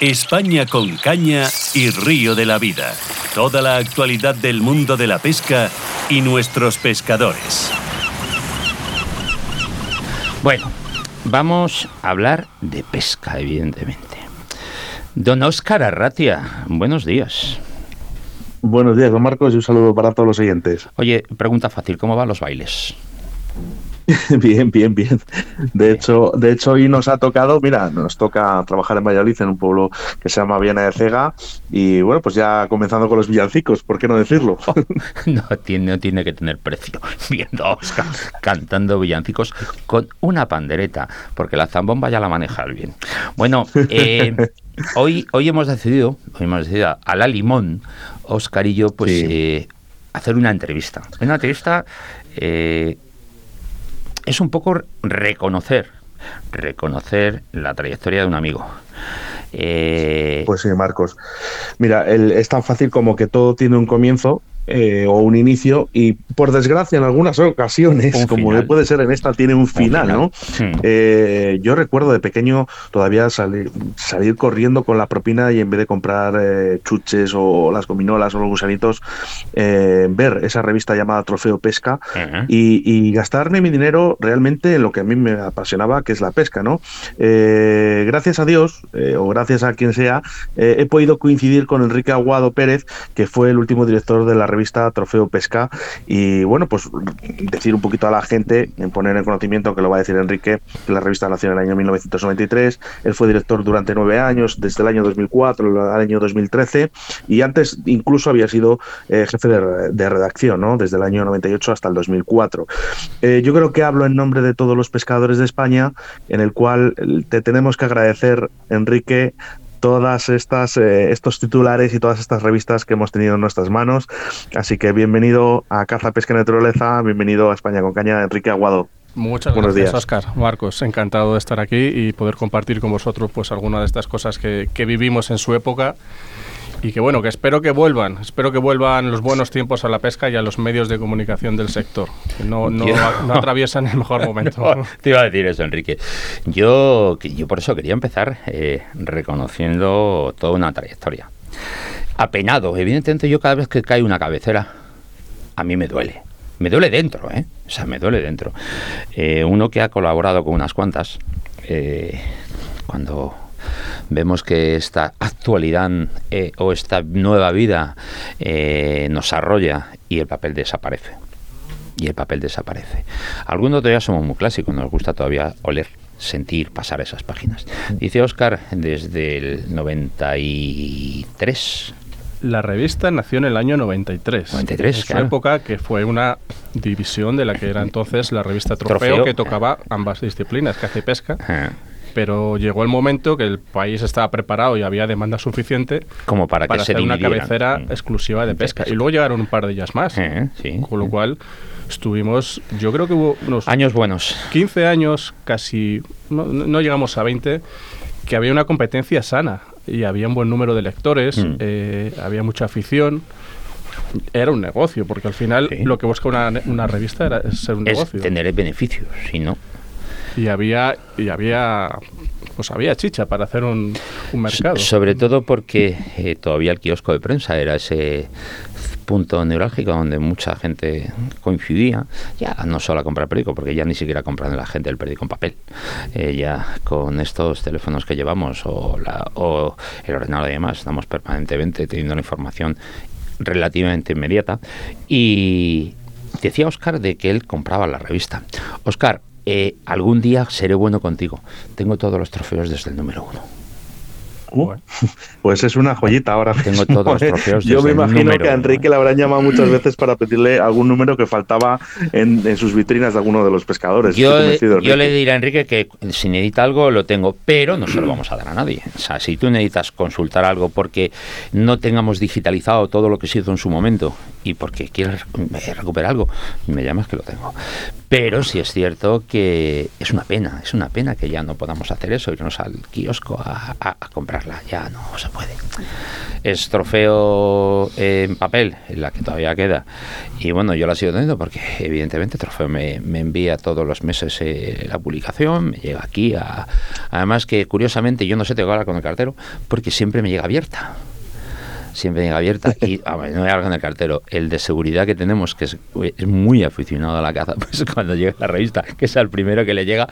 España con caña y río de la vida. Toda la actualidad del mundo de la pesca y nuestros pescadores. Bueno, vamos a hablar de pesca, evidentemente. Don Óscar Arratia, buenos días. Buenos días, don Marcos, y un saludo para todos los oyentes. Oye, pregunta fácil, ¿cómo van los bailes? bien, bien, bien. De hecho, de hecho, hoy nos ha tocado, mira, nos toca trabajar en Valladolid, en un pueblo que se llama Viena de Cega, y bueno, pues ya comenzando con los villancicos, ¿por qué no decirlo? no, tiene, no tiene que tener precio. Viendo a Oscar cantando villancicos con una pandereta, porque la zambomba ya la maneja bien. Bueno, eh, hoy, hoy hemos decidido, hoy hemos decidido a la limón, Oscar y yo, pues eh, hacer una entrevista. Una entrevista eh, es un poco reconocer, reconocer la trayectoria de un amigo. Eh, pues sí, Marcos. Mira, es tan fácil como que todo tiene un comienzo eh, o un inicio y por desgracia en algunas ocasiones, como puede ser en esta, tiene un final, ¿no? Eh, yo recuerdo de pequeño todavía salir, salir corriendo con la propina y en vez de comprar eh, chuches o las gominolas o los gusanitos, ver esa revista llamada Trofeo Pesca y, gastarme mi dinero realmente en lo que a mí me apasionaba, que es la pesca, ¿no? gracias a Dios, o gracias a quien sea, he podido coincidir con Enrique Aguado Pérez, que fue el último director de la revista revista Trofeo Pesca. Y bueno, pues decir un poquito a la gente, en poner en conocimiento, que lo va a decir Enrique, que la revista nació en el año 1993. Él fue director durante nueve años, desde el año 2004 al año 2013, y antes incluso había sido eh, jefe de, redacción, ¿no? Desde el año 98 hasta el 2004. Eh, yo creo que hablo en nombre de todos los pescadores de España, en el cual te tenemos que agradecer, Enrique, todas estas eh, estos titulares y todas estas revistas que hemos tenido en nuestras manos. Así que bienvenido a Caza Pesca y Naturaleza, bienvenido a España con Caña, Enrique Aguado. Muchas Buenos gracias, días. Oscar. Marcos, encantado de estar aquí y poder compartir con vosotros pues algunas de estas cosas que, que vivimos en su época y que bueno, que espero que vuelvan, espero que vuelvan los buenos tiempos a la pesca y a los medios de comunicación del sector, que no, no, atraviesan el mejor momento. te iba a decir eso, Enrique. Yo, yo por eso quería empezar eh, reconociendo toda una trayectoria. Apenado, evidentemente yo cada vez que cae una cabecera, a mí me duele. Me duele dentro, ¿eh? O sea, me duele dentro. Eh, uno que ha colaborado con unas cuantas, eh, cuando vemos que esta actualidad eh, o esta nueva vida eh, nos arrolla y el papel desaparece. Y el papel desaparece. Algunos todavía somos muy clásicos, nos gusta todavía oler sentir, pasar esas páginas. Dice Oscar, desde el 93. La revista nació en el año 93. 93, en su época que fue una división de la que era entonces la revista Trofeo, que tocaba ambas disciplinas, caza y pesca pero llegó el momento que el país estaba preparado y había demanda suficiente como para, que hacer una cabecera mm. exclusiva de pesca. Y luego llegaron un par de ellas más, eh, con lo cual estuvimos, yo creo que hubo unos... Años buenos. 15 años, casi, no, llegamos a 20, que había una competencia sana y había un buen número de lectores, mm. eh, había mucha afición era un negocio, porque al final lo que busca una, una, revista era ser un es negocio. Tener beneficios, si no y había y había pues había chicha para hacer un, mercado. sobre todo porque eh, todavía el kiosco de prensa era ese punto neurálgico donde mucha gente coincidía, ya no solo a comprar periódico, porque ya ni siquiera compran la gente el periódico en papel, eh, ya con estos teléfonos que llevamos o, la, o el ordenador y demás, estamos permanentemente teniendo la información relativamente inmediata y decía Oscar de que él compraba la revista. Oscar, eh, algún día seré bueno contigo. Tengo todos los trofeos desde el número uno. Uh, pues es una joyita ahora. Tengo todos los trofeos. Yo me imagino que a Enrique le habrán llamado muchas veces para pedirle algún número que faltaba en, sus vitrinas de alguno de los pescadores. Yo, le diré a Enrique que si necesita algo lo tengo, pero no se lo vamos a dar a nadie. O sea, si tú necesitas consultar algo porque no tengamos digitalizado todo lo que se hizo en su momento y porque quieres recuperar algo, me llamas que lo tengo. Pero sí es cierto que es una pena, es una pena que ya no podamos hacer eso, irnos al kiosco a, ya no se puede. Es trofeo en papel, en la que todavía queda. Y bueno, yo la sigo teniendo porque evidentemente trofeo me, envía todos los meses eh, la publicación, me llega aquí. A, además que curiosamente yo no sé, tengo hablar con el cartero porque siempre me llega abierta siempre llega abierta. Y no voy a hablar con el cartero. El de seguridad que tenemos, que es, muy aficionado a la caza, pues cuando llega la revista, que es el primero que le llega,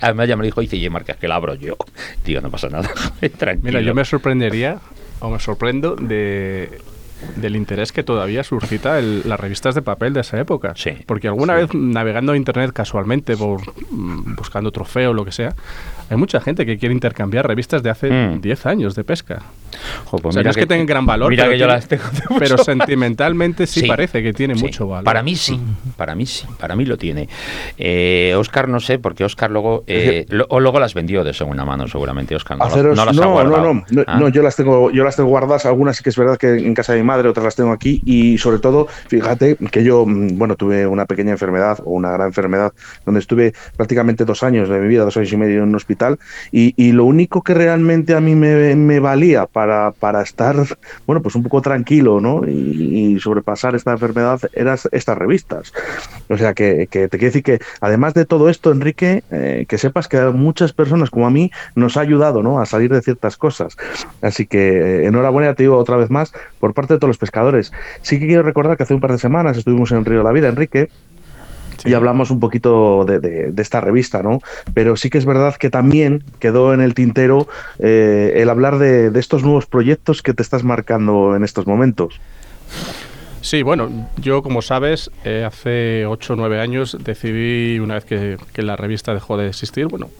además ya me dijo, dice, y marcas que la abro yo. Digo, no pasa nada. Tranquilo. Mira, yo me sorprendería, o me sorprendo de del interés que todavía suscita las revistas de papel de esa época. Sí, Porque alguna vez navegando a internet casualmente, por, mm, buscando trofeo o lo que sea, hay mucha gente que quiere intercambiar revistas de hace 10 mm. años de pesca. Pues o sea, no es que, tengan gran valor, pero, sentimentalmente sí, parece que tiene mucho valor. Para mí sí, para mí sí, para mí lo tiene. Eh, Oscar no sé, porque Oscar luego eh, o luego las vendió de segunda mano, seguramente Oscar no, las no, ha no, no, no, ¿Ah? yo las tengo, yo las tengo guardadas. Algunas sí que es verdad que en casa de mi madre, otras las tengo aquí y sobre todo, fíjate que yo, mm, bueno, tuve una pequeña enfermedad o una gran enfermedad donde estuve prácticamente dos años de mi vida, dos años y medio en un hospital y, lo único que realmente a mí me, valía para, para, estar, bueno, pues un poco tranquilo, ¿no? Y, sobrepasar esta enfermedad eran estas revistas. O sea, que, te quiero decir que además de todo esto, Enrique, eh, que sepas que muchas personas como a mí nos ha ayudado, ¿no? A salir de ciertas cosas. Así que eh, enhorabuena, te digo otra vez más, por parte de todos los pescadores. Sí que quiero recordar que hace un par de semanas estuvimos en Río de la Vida, Enrique, y hablamos un poquito de, esta revista, ¿no? Pero sí que es verdad que también quedó en el tintero eh, el hablar de, estos nuevos proyectos que te estás marcando en estos momentos. Sí, bueno, yo como sabes, eh, hace 8 o 9 años decidí, una vez que, que la revista dejó de existir, bueno,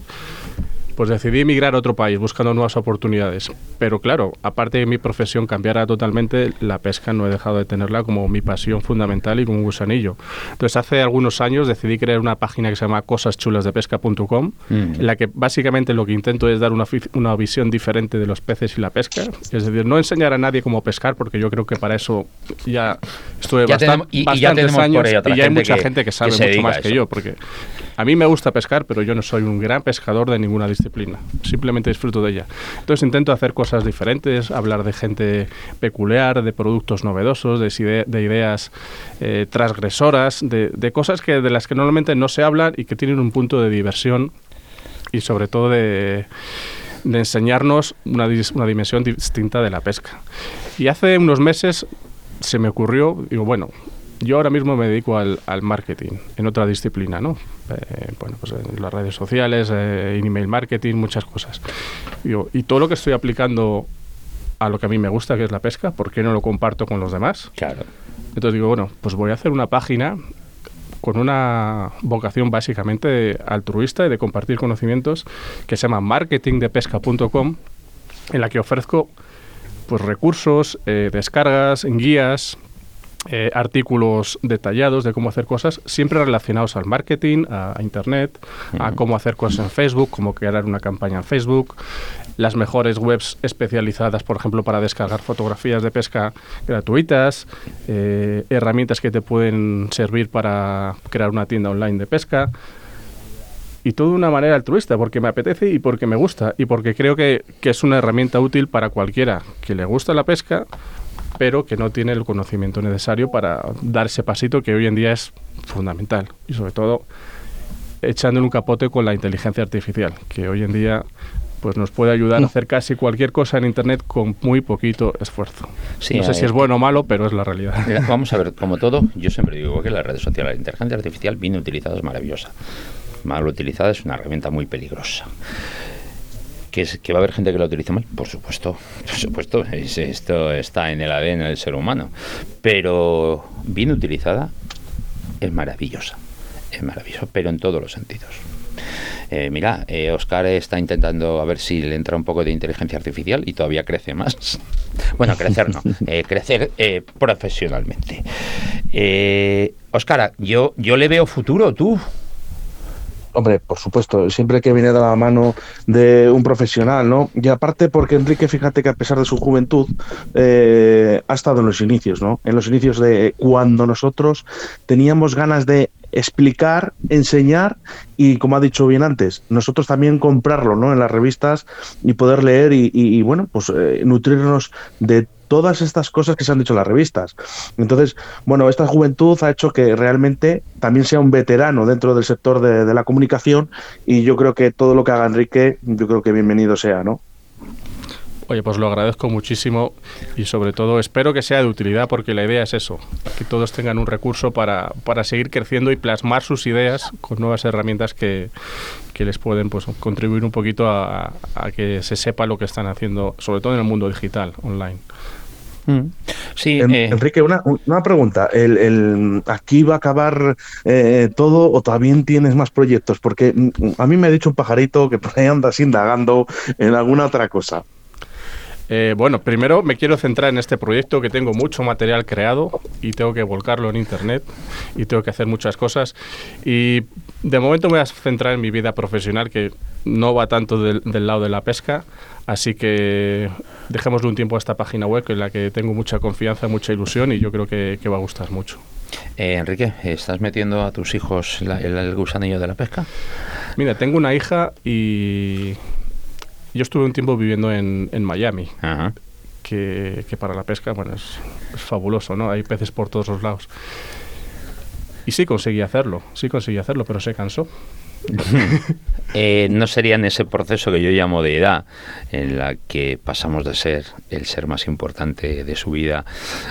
pues decidí emigrar a otro país buscando nuevas oportunidades. Pero claro, aparte de mi profesión cambiara totalmente, la pesca no he dejado de tenerla como mi pasión fundamental y como un gusanillo. Entonces hace algunos años decidí crear una página que se llama cosaschulasdepesca.com, mm. en la que básicamente lo que intento es dar una, una visión diferente de los peces y la pesca. Es decir, no enseñar a nadie cómo pescar, porque yo creo que para eso ya estuve bastante, y, bastantes años y ya hay mucha gente que sabe mucho más que yo, porque a mí me gusta pescar, pero yo no soy un gran pescador de ninguna disciplina. Simplemente disfruto de ella. Entonces intento hacer cosas diferentes, hablar de gente peculiar, de productos novedosos, de, ideas eh, transgresoras, de, cosas que de las que normalmente no se hablan y que tienen un punto de diversión y sobre todo de enseñarnos una, una, dimensión distinta de la pesca. Y hace unos meses se me ocurrió, digo, bueno, yo ahora mismo me dedico al, marketing, en otra disciplina, ¿no? Eh, bueno, pues en las redes sociales, eh, en email marketing, muchas cosas. y todo lo que estoy aplicando a lo que a mí me gusta, que es la pesca, ¿por qué no lo comparto con los demás? Claro. Entonces digo, bueno, pues voy a hacer una página con una vocación básicamente altruista y de compartir conocimientos que se llama marketingdepesca.com, en la que ofrezco pues recursos, eh, descargas, guías, eh, artículos detallados de cómo hacer cosas, siempre relacionados al marketing, a, Internet, a cómo hacer cosas en Facebook, cómo crear una campaña en Facebook, las mejores webs especializadas, por ejemplo, para descargar fotografías de pesca gratuitas, eh, herramientas que te pueden servir para crear una tienda online de pesca. Y todo de una manera altruista, porque me apetece y porque me gusta, y porque creo que, que es una herramienta útil para cualquiera que le gusta la pesca pero que no tiene el conocimiento necesario para dar ese pasito que hoy en día es fundamental y sobre todo echándole un capote con la inteligencia artificial, que hoy en día pues nos puede ayudar a hacer casi cualquier cosa en Internet con muy poquito esfuerzo. no sé si es bueno o malo, pero es la realidad. vamos a ver, como todo, yo siempre digo que las redes sociales, la inteligencia artificial bien utilizada es maravillosa. Mal utilizada es una herramienta muy peligrosa. ¿Que, va a haber gente que lo utilice mal? Por supuesto, por supuesto, esto está en el ADN del ser humano. Pero bien utilizada es maravillosa, es maravillosa, pero en todos los sentidos. Eh, mira, eh, Oscar está intentando a ver si le entra un poco de inteligencia artificial y todavía crece más. bueno, crecer no, eh, crecer profesionalmente. Oscar, yo, yo le veo futuro, tú. Hombre, por supuesto, siempre que viene de la mano de un profesional, ¿no? Y aparte porque Enrique, fíjate que a pesar de su juventud, eh, ha estado en los inicios, ¿no? En los inicios de cuando nosotros teníamos ganas de explicar, enseñar y, como ha dicho bien antes, nosotros también comprarlo ¿no? en las revistas y poder leer y, bueno, pues eh, nutrirnos de todas estas cosas que se han dicho en las revistas. Entonces, bueno, esta juventud ha hecho que realmente también sea un veterano dentro del sector de, la comunicación y yo creo que todo lo que haga Enrique, yo creo que bienvenido sea, ¿no? Oye, pues lo agradezco muchísimo y sobre todo espero que sea de utilidad porque la idea es eso, que todos tengan un recurso para, para seguir creciendo y plasmar sus ideas con nuevas herramientas que, que les pueden pues, contribuir un poquito a, a, que se sepa lo que están haciendo, sobre todo en el mundo digital, online. Mm. Sí, eh, Enrique, una, una pregunta. El, ¿Aquí va a acabar eh, todo o también tienes más proyectos? Porque mm, a mí me ha dicho un pajarito que por ahí andas indagando en alguna otra cosa. Eh, bueno, primero me quiero centrar en este proyecto que tengo mucho material creado y tengo que volcarlo en internet y tengo que hacer muchas cosas. Y de momento me voy a centrar en mi vida profesional que no va tanto del, lado de la pesca, así que dejémosle un tiempo a esta página web en la que tengo mucha confianza, mucha ilusión y yo creo que, va a gustar mucho. Eh, Enrique, ¿estás metiendo a tus hijos el gusanillo de la pesca? Mira, tengo una hija y yo estuve un tiempo viviendo en, Miami, Que, para la pesca, bueno, es, fabuloso, ¿no? Hay peces por todos los lados. Y sí conseguí hacerlo, sí conseguí hacerlo, pero se cansó. Eh, no sería en ese proceso que yo llamo de edad, en la que pasamos de ser el ser más importante de su vida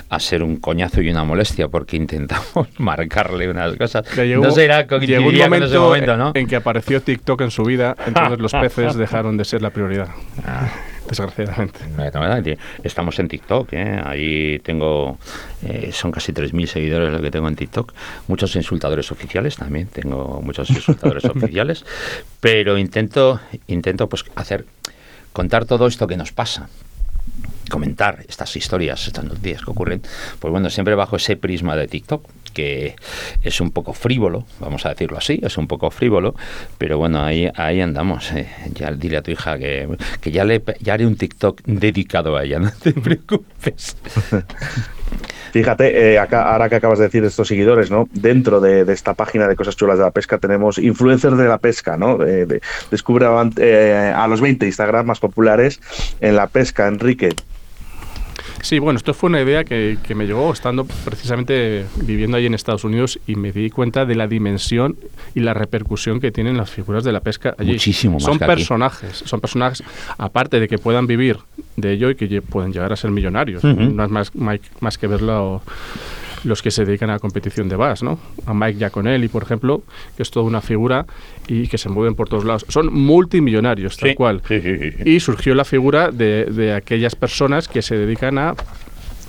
a ser un coñazo y una molestia porque intentamos marcarle unas cosas. no será llegó un momento, en que apareció TikTok en su vida, entonces los peces dejaron de ser la prioridad. Ah desgraciadamente. Estamos en TikTok, ¿eh? ahí tengo, eh, son casi 3.000 seguidores lo que tengo en TikTok, muchos insultadores oficiales también, tengo muchos insultadores oficiales, pero intento, intento pues hacer, contar todo esto que nos pasa, comentar estas historias, estas noticias que ocurren, pues bueno, siempre bajo ese prisma de TikTok, que es un poco frívolo, vamos a decirlo así, es un poco frívolo, pero bueno, ahí, ahí andamos. Eh. Ya dile a tu hija que, que ya, le, haré un TikTok dedicado a ella, no te preocupes. Fíjate, eh, acá, ahora que acabas de decir estos seguidores, ¿no? Dentro de, esta página de cosas chulas de la pesca tenemos influencers de la pesca, ¿no? descubre eh, a los 20 Instagram más populares en la pesca, Enrique. Sí, bueno, esto fue una idea que, me llegó estando precisamente viviendo ahí en Estados Unidos y me di cuenta de la dimensión y la repercusión que tienen las figuras de la pesca allí. Muchísimo más Son personajes, son personajes, aparte de que puedan vivir de ello y que pueden llegar a ser millonarios. No es más, más que verlo los que se dedican a la competición de bass, ¿no? A Mike Giaconelli, por ejemplo, que es toda una figura y que se mueven por todos lados. Son multimillonarios, tal cual. y surgió la figura de, de aquellas personas que se dedican a,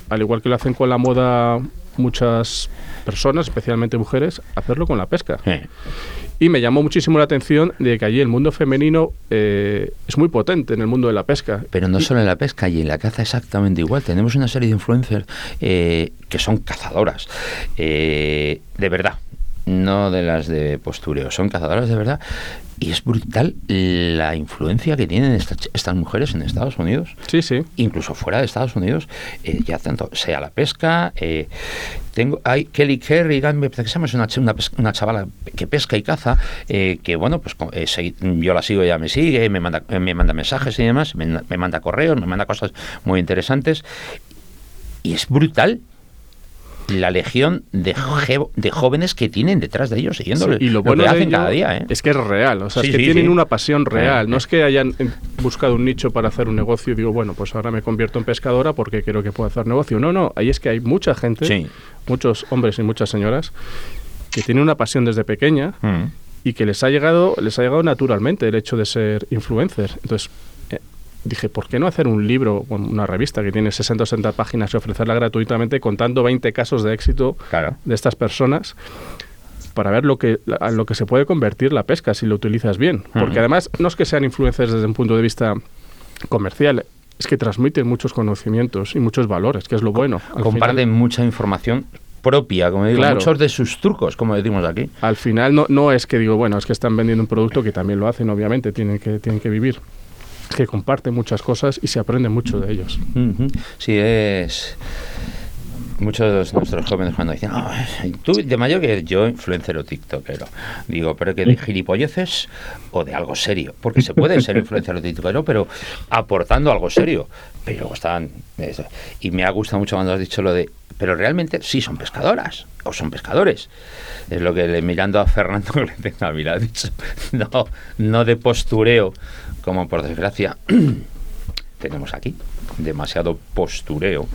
al igual que lo hacen con la moda muchas personas, especialmente mujeres, hacerlo con la pesca. Y me llamó muchísimo la atención de que allí el mundo femenino eh, es muy potente en el mundo de la pesca. Pero no solo en la pesca, y en la caza exactamente igual. Tenemos una serie de influencers eh, que son cazadoras. Eh, de verdad, no de las de postureo, son cazadoras de verdad. Y es brutal la influencia que tienen estas, mujeres en Estados Unidos. Sí, sí. Incluso fuera de Estados Unidos, eh, ya tanto sea la pesca. Eh, tengo, hay Kelly Kerry, que es una, una, una, chavala que pesca y caza, eh, que bueno, pues yo la sigo, ella me sigue, me manda, me manda mensajes y demás, me, me manda correos, me manda cosas muy interesantes. Y es brutal la legión de, de jóvenes que tienen detrás de ellos siguiéndoles. y lo bueno que hacen cada día. ¿eh? Es que es real, o sea, es que tienen una pasión real. No es que hayan buscado un nicho para hacer un negocio y digo, bueno, pues ahora me convierto en pescadora porque creo que puedo hacer negocio. No, no, ahí es que hay mucha gente, muchos hombres y muchas señoras, que tienen una pasión desde pequeña. Mm. y que les ha llegado les ha llegado naturalmente el hecho de ser influencer. Entonces, dije, ¿por qué no hacer un libro, una revista que tiene 60 o 60 páginas y ofrecerla gratuitamente contando 20 casos de éxito de estas personas? para ver lo que, a lo que se puede convertir la pesca si lo utilizas bien. Porque además no es que sean influencers desde un punto de vista comercial, es que transmiten muchos conocimientos y muchos valores, que es lo bueno. Comparten mucha información propia, como digo, muchos de sus trucos, como decimos aquí. Al final no, no es que digo, bueno, es que están vendiendo un producto que también lo hacen, obviamente, tienen que, tienen que vivir que comparten muchas cosas y se aprende mucho de ellos. Sí, es muchos de nuestros jóvenes cuando dicen, tú de mayor que yo, influencer o tiktokero, digo, pero que de gilipolleces o de algo serio, porque se puede ser influencer o tiktokero, pero aportando algo serio, pero están... Y me ha gustado mucho cuando has dicho lo de, pero realmente sí son pescadoras o son pescadores. Es lo que le, mirando a Fernando que le mira, dicho, no, no de postureo, como por desgracia tenemos aquí demasiado postureo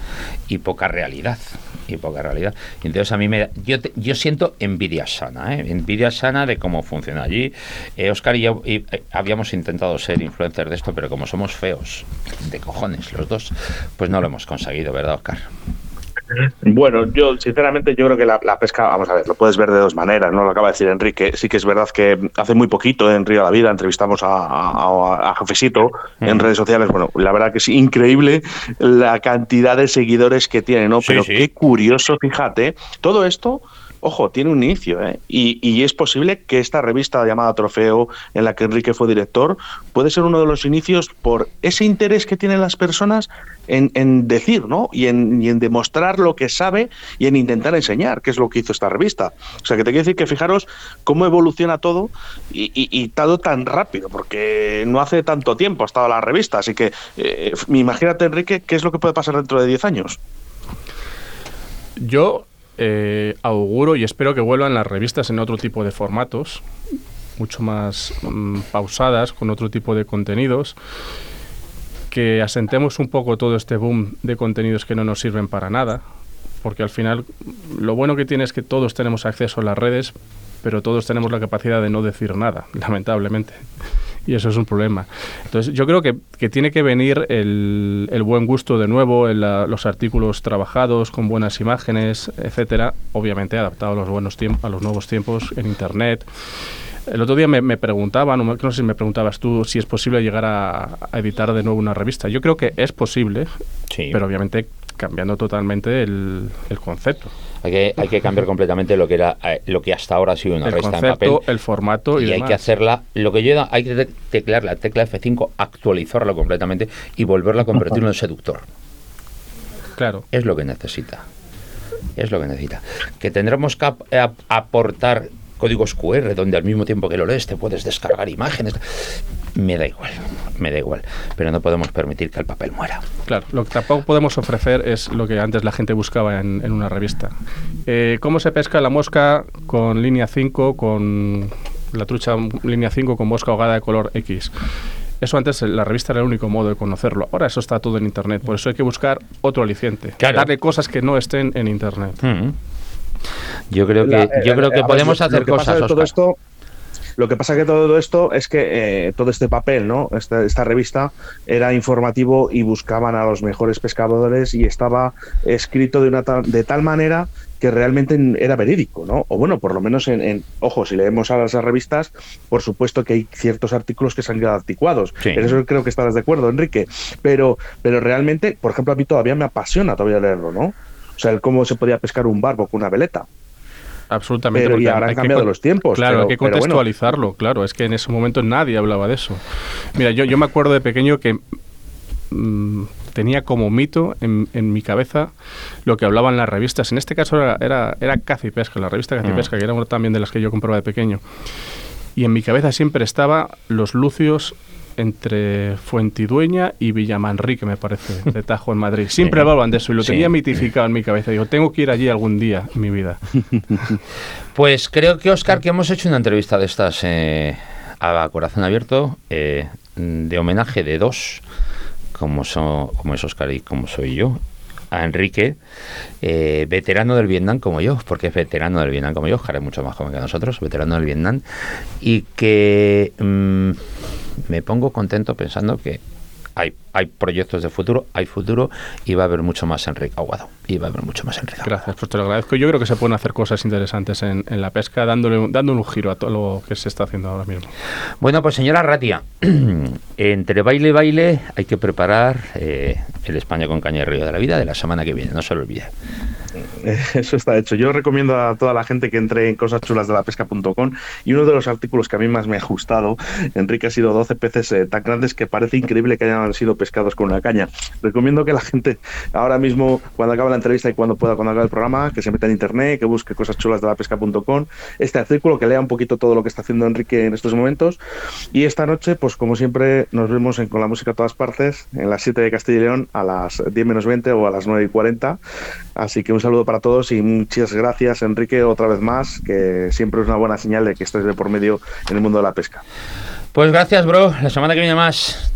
y poca realidad y poca realidad. Entonces a mí me yo yo siento envidia sana ¿eh? envidia sana de cómo funciona allí. Eh, Oscar y yo eh, habíamos intentado ser influencers de esto pero como somos feos de cojones los dos pues no lo hemos conseguido verdad Oscar bueno, yo sinceramente yo creo que la, pesca, vamos a ver, lo puedes ver de dos maneras, ¿no? Lo acaba de decir Enrique. Sí que es verdad que hace muy poquito en Río de la Vida entrevistamos a, Jefecito en redes sociales. Bueno, la verdad que es increíble la cantidad de seguidores que tiene, ¿no? Pero qué curioso, fíjate, todo esto ojo, tiene un inicio, ¿eh? y, es posible que esta revista llamada Trofeo, en la que Enrique fue director, puede ser uno de los inicios por ese interés que tienen las personas en, decir, ¿no? Y en, demostrar lo que sabe y en intentar enseñar, que es lo que hizo esta revista. O sea, que te quiero decir que fijaros cómo evoluciona todo y, y, todo tan rápido, porque no hace tanto tiempo ha estado la revista. Así que eh, imagínate, Enrique, qué es lo que puede pasar dentro de 10 años. Yo eh, auguro y espero que vuelvan las revistas en otro tipo de formatos, mucho más mm, pausadas, con otro tipo de contenidos, que asentemos un poco todo este boom de contenidos que no nos sirven para nada, porque al final lo bueno que tiene es que todos tenemos acceso a las redes, pero todos tenemos la capacidad de no decir nada, lamentablemente y eso es un problema. Entonces, yo creo que, que tiene que venir el, el, buen gusto de nuevo, en los artículos trabajados con buenas imágenes, etcétera, obviamente adaptado a los buenos tiempos, a los nuevos tiempos en internet. El otro día me, me preguntaban, no, sé si me preguntabas tú, si es posible llegar a, editar de nuevo una revista. Yo creo que es posible, pero obviamente cambiando totalmente el, el concepto. Hay que, hay que cambiar completamente lo que era eh, lo que hasta ahora ha sido una revista en papel. El formato y, y hay que hacerla. Lo que yo hay que teclear la tecla F5, actualizarla completamente y volverla a convertir en un seductor. Claro. Es lo que necesita. Es lo que necesita. Que tendremos que aportar códigos QR donde al mismo tiempo que lo lees te puedes descargar imágenes. Me da igual, me da igual, pero no podemos permitir que el papel muera. Claro, lo que tampoco podemos ofrecer es lo que antes la gente buscaba en, una revista. Eh, ¿Cómo se pesca la mosca con línea 5, con la trucha línea 5 con mosca ahogada de color X? Eso antes la revista era el único modo de conocerlo. Ahora eso está todo en Internet. Por eso hay que buscar otro aliciente. Darle cosas que no estén en Internet. Mm. Yo creo que, yo creo que podemos hacer cosas. Todo esto, lo que pasa que todo esto es que eh, todo este papel, ¿no? Esta, esta, revista era informativo y buscaban a los mejores pescadores y estaba escrito de, una de tal manera que realmente era verídico, ¿no? O bueno, por lo menos en, ojo, si leemos a las revistas, por supuesto que hay ciertos artículos que se han quedado anticuados. En eso creo que estarás de acuerdo, Enrique. Pero, pero realmente, por ejemplo, a mí todavía me apasiona todavía leerlo, ¿no? O sea, el cómo se podía pescar un barbo con una veleta. Absolutamente. Pero y ahora han cambiado los tiempos. Claro, hay que contextualizarlo, claro. Es que en ese momento nadie hablaba de eso. Mira, yo, yo me acuerdo de pequeño que mm, tenía como mito en, mi cabeza lo que hablaban las revistas. En este caso era, era, era Caza y Pesca, la revista Caza y mm. Pesca, que era una también de las que yo compraba de pequeño. Y en mi cabeza siempre estaba los lucios entre Fuentidueña y Villamanrique, me parece, de Tajo en Madrid. Siempre hablaban de eso y lo tenía mitificado en mi cabeza. Digo, tengo que ir allí algún día en mi vida. Pues creo que, Oscar, que hemos hecho una entrevista de estas eh, a corazón abierto, eh, de homenaje de dos, como, son, como es Oscar y como soy yo, a Enrique, eh, veterano del Vietnam como yo, porque es veterano del Vietnam como yo, Oscar es mucho más joven que nosotros, veterano del Vietnam, y que mm, me pongo contento pensando que hay, hay proyectos de futuro, hay futuro y va a haber mucho más Enrique Aguado. Y va a haber mucho más Enrique Gracias, pues te lo agradezco. Yo creo que se pueden hacer cosas interesantes en, la pesca, dándole, dándole un giro a todo lo que se está haciendo ahora mismo. Bueno, pues señora Ratia, entre baile y baile hay que preparar eh, el España con Caña y Río de la Vida de la semana que viene, no se lo olvide. Eso está hecho. Yo recomiendo a toda la gente que entre en cosaschulasdelapesca.com y uno de los artículos que a mí más me ha gustado, Enrique, ha sido 12 peces eh, tan grandes que parece increíble que hayan sido pescados con una caña. Recomiendo que la gente ahora mismo, cuando acabe la entrevista y cuando pueda, cuando acabe el programa, que se meta en internet, que busque cosaschulasdelapesca.com, este artículo, que lea un poquito todo lo que está haciendo Enrique en estos momentos. Y esta noche, pues como siempre, nos vemos con la música a todas partes, en las 7 de Castilla y León, a las 10 menos 20 o a las 9 y 40. Así que un saludo para todos y muchas gracias, Enrique, otra vez más, que siempre es una buena señal de que estés de por medio en el mundo de la pesca. Pues gracias, bro. La semana que viene más.